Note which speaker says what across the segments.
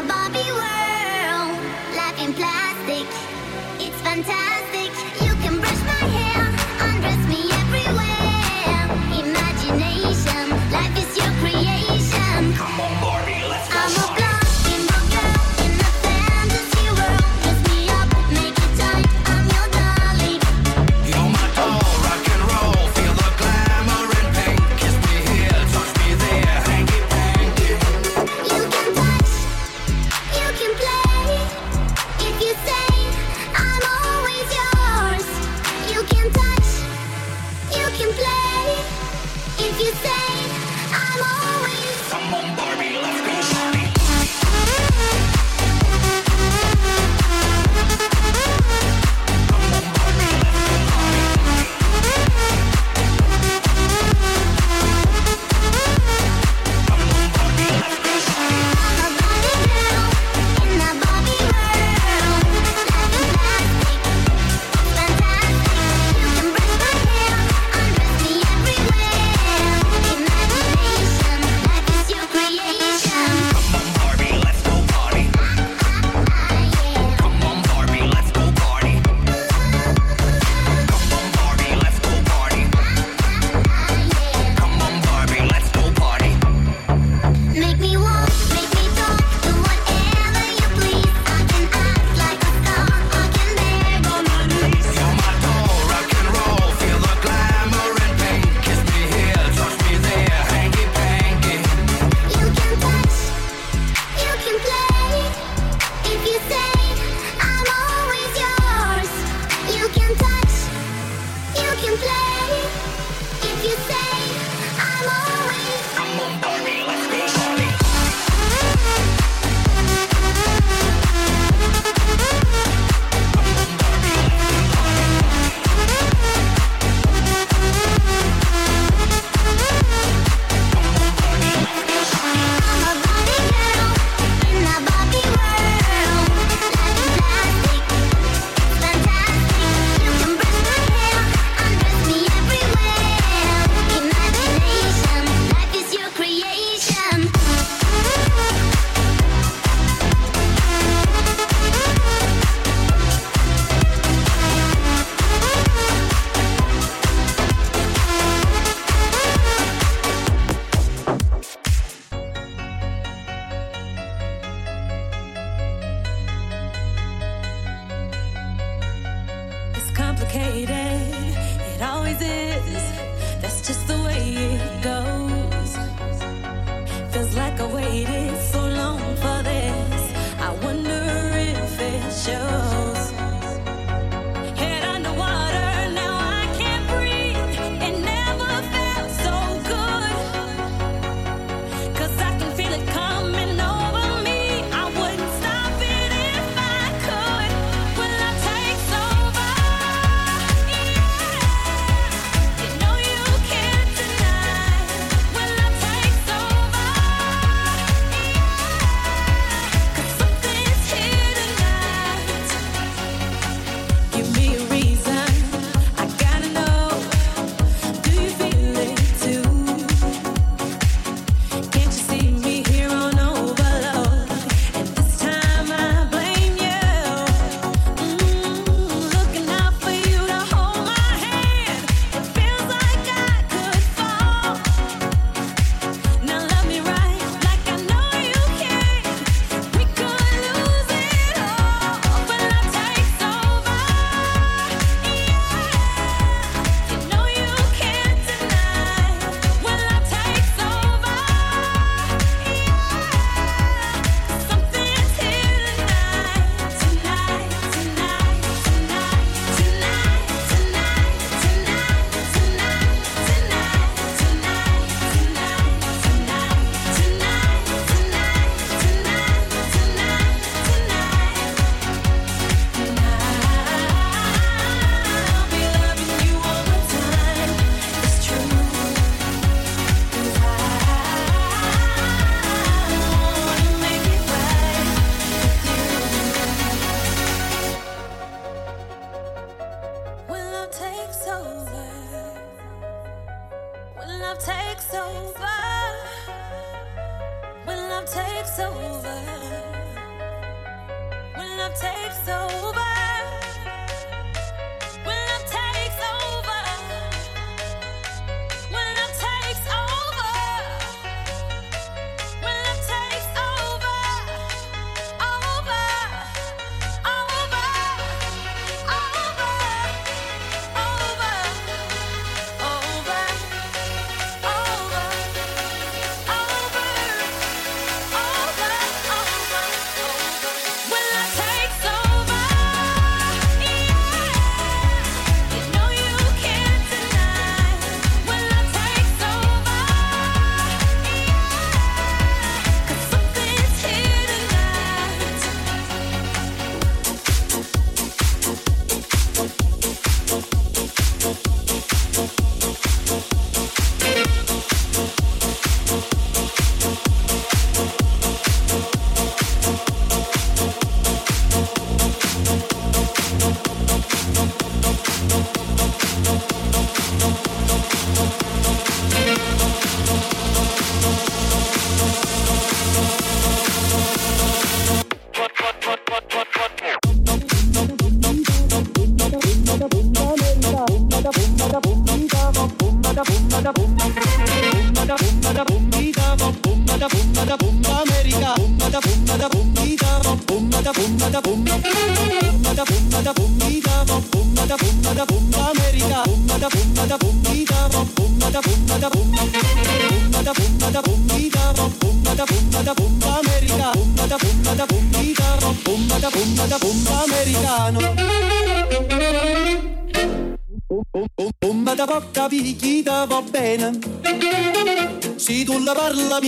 Speaker 1: You can play if you say I'm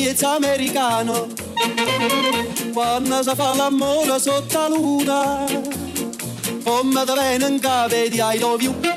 Speaker 2: miezza americano Quando si fa l'amore sotto la luna Bomba da bene in cave di I love you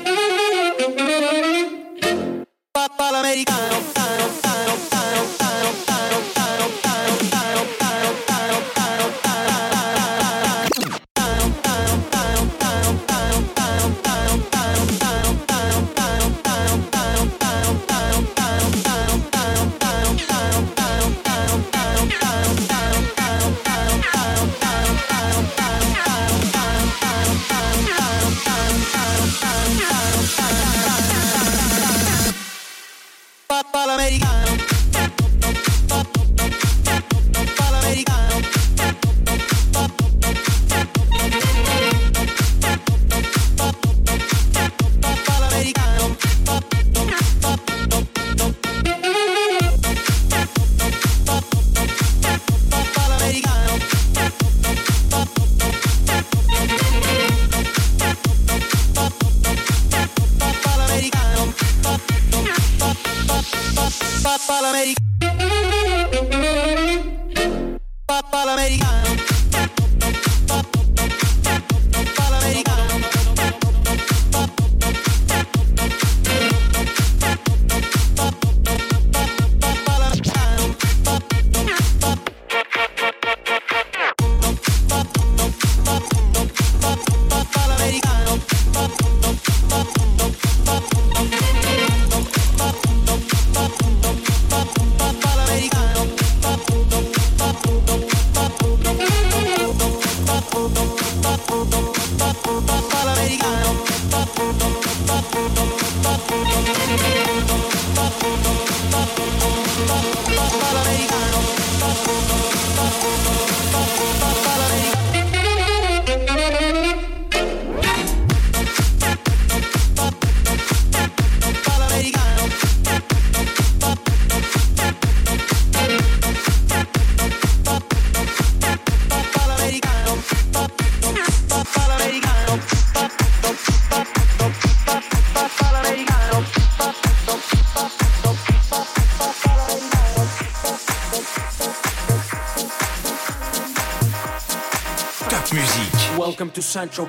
Speaker 3: To Central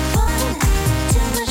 Speaker 4: one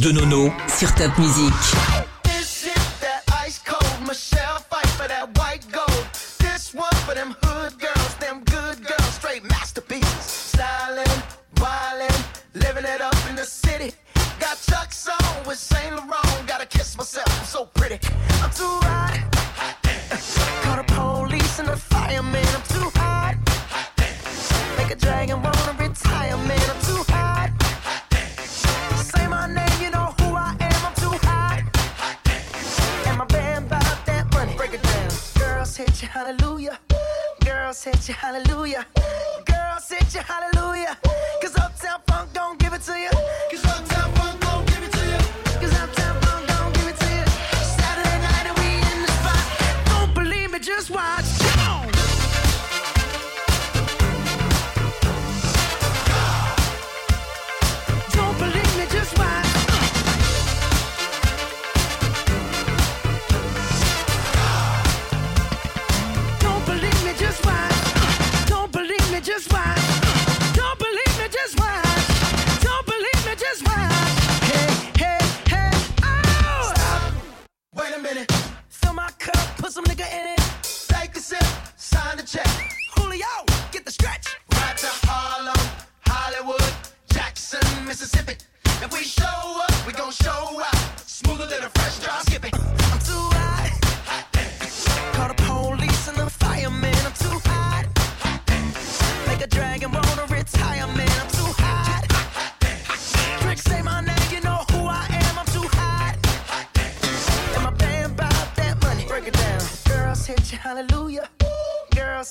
Speaker 5: de Nono sur Top Music.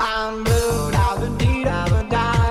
Speaker 6: I'm blue, da ba dee da ba die,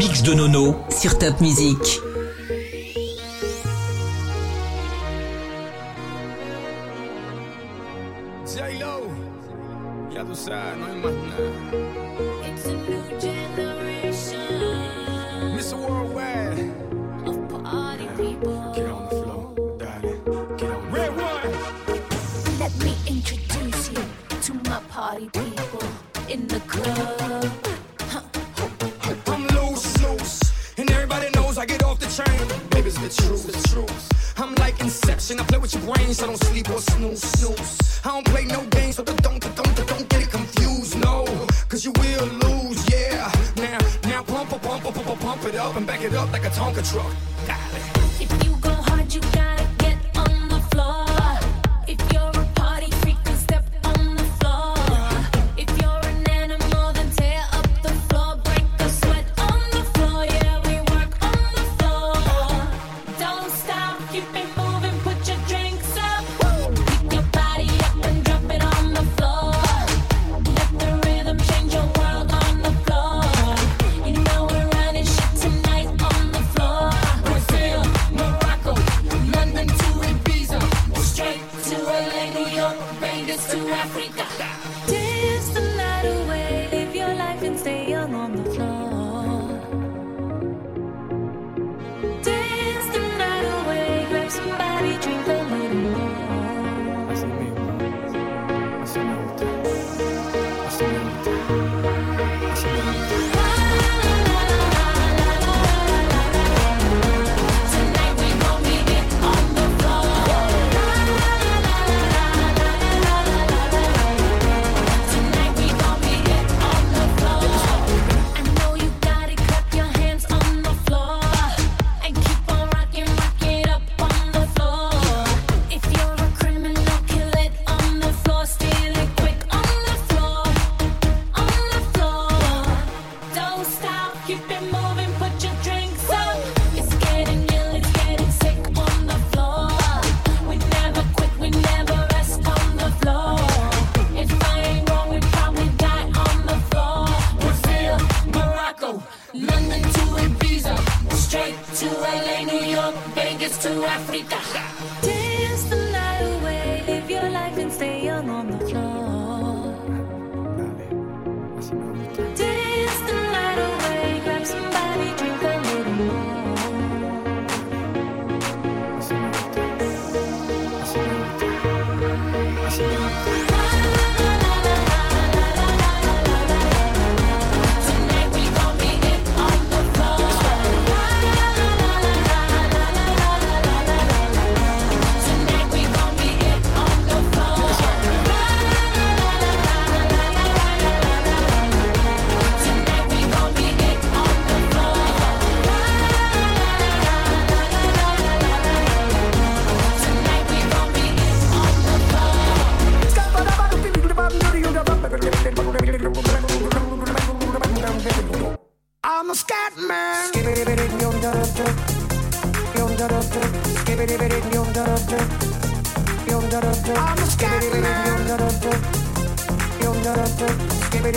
Speaker 6: mix de Nono sur Top Music.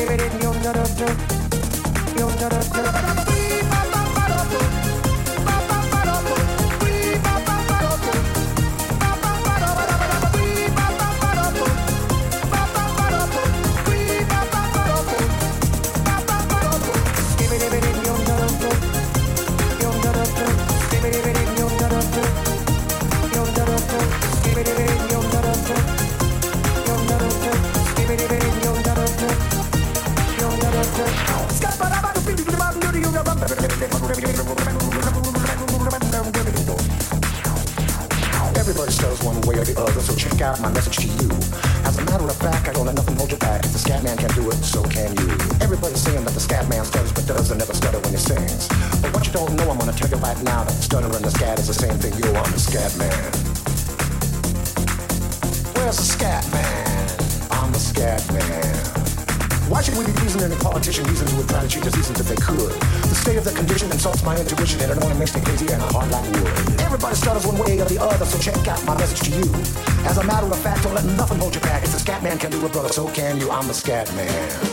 Speaker 6: living in the underdog, the underdog. so check out my message to you. As a matter of fact, I don't let nothing hold you back. If the scat man can do it, so can you. Everybody's saying that the scat man stutters but doesn't never stutter when he sings. But what you don't know, I'm gonna tell you right now that stutter
Speaker 7: and the scat is the
Speaker 8: same thing. You are the scat man. Where's the scat man? I'm the scat man. Why should we be reasoning a politician reasons with gratitude just reasons if they could? The state of their condition insults my intuition and it only makes me crazy and hard like wood. Everybody struggles one way or the other, so check out my message to you. As a matter of fact, don't let nothing hold you back. If the scat man can do it, brother, so can you. I'm the scat man.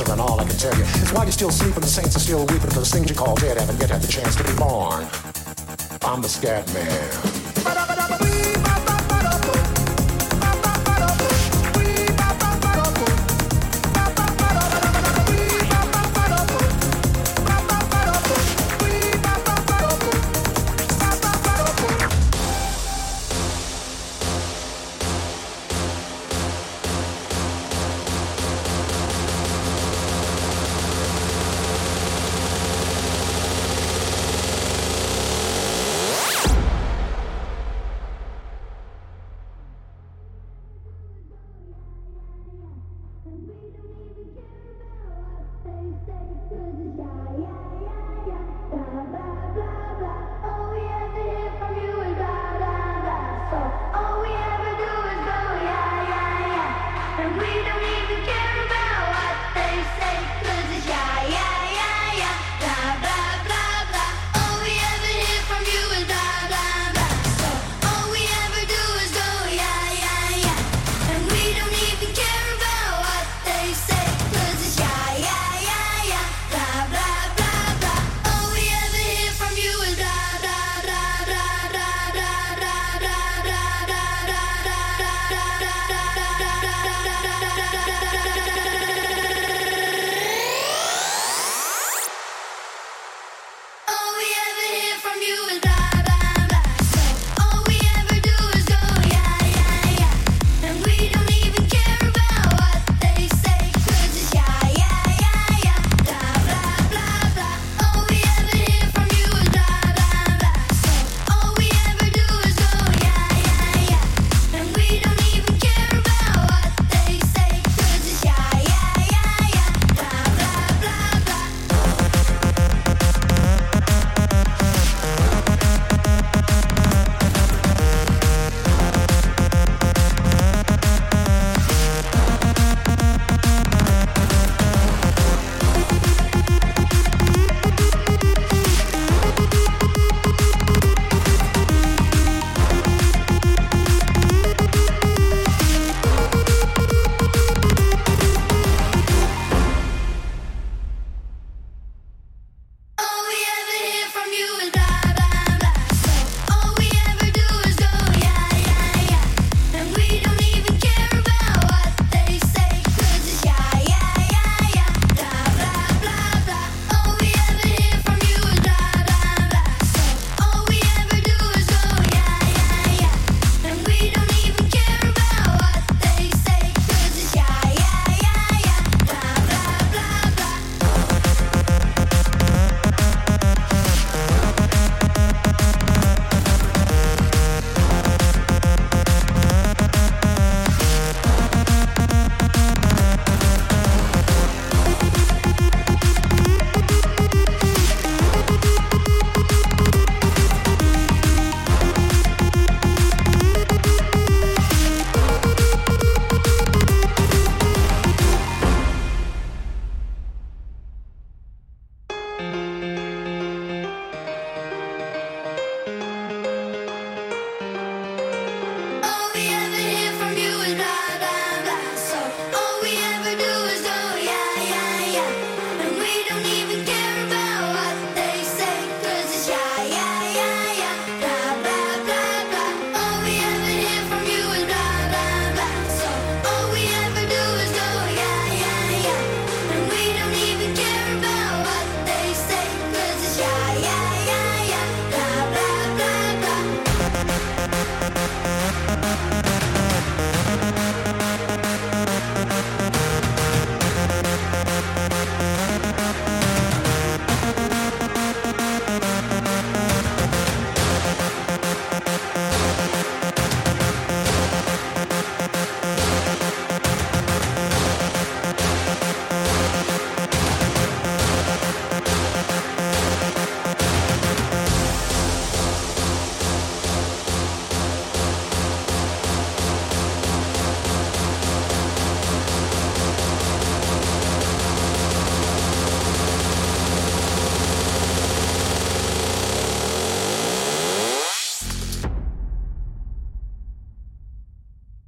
Speaker 8: and all I can tell you. It's why you're still sleeping, the saints are still weeping, for the things you call dead haven't yet had the chance to be born. I'm the scat man.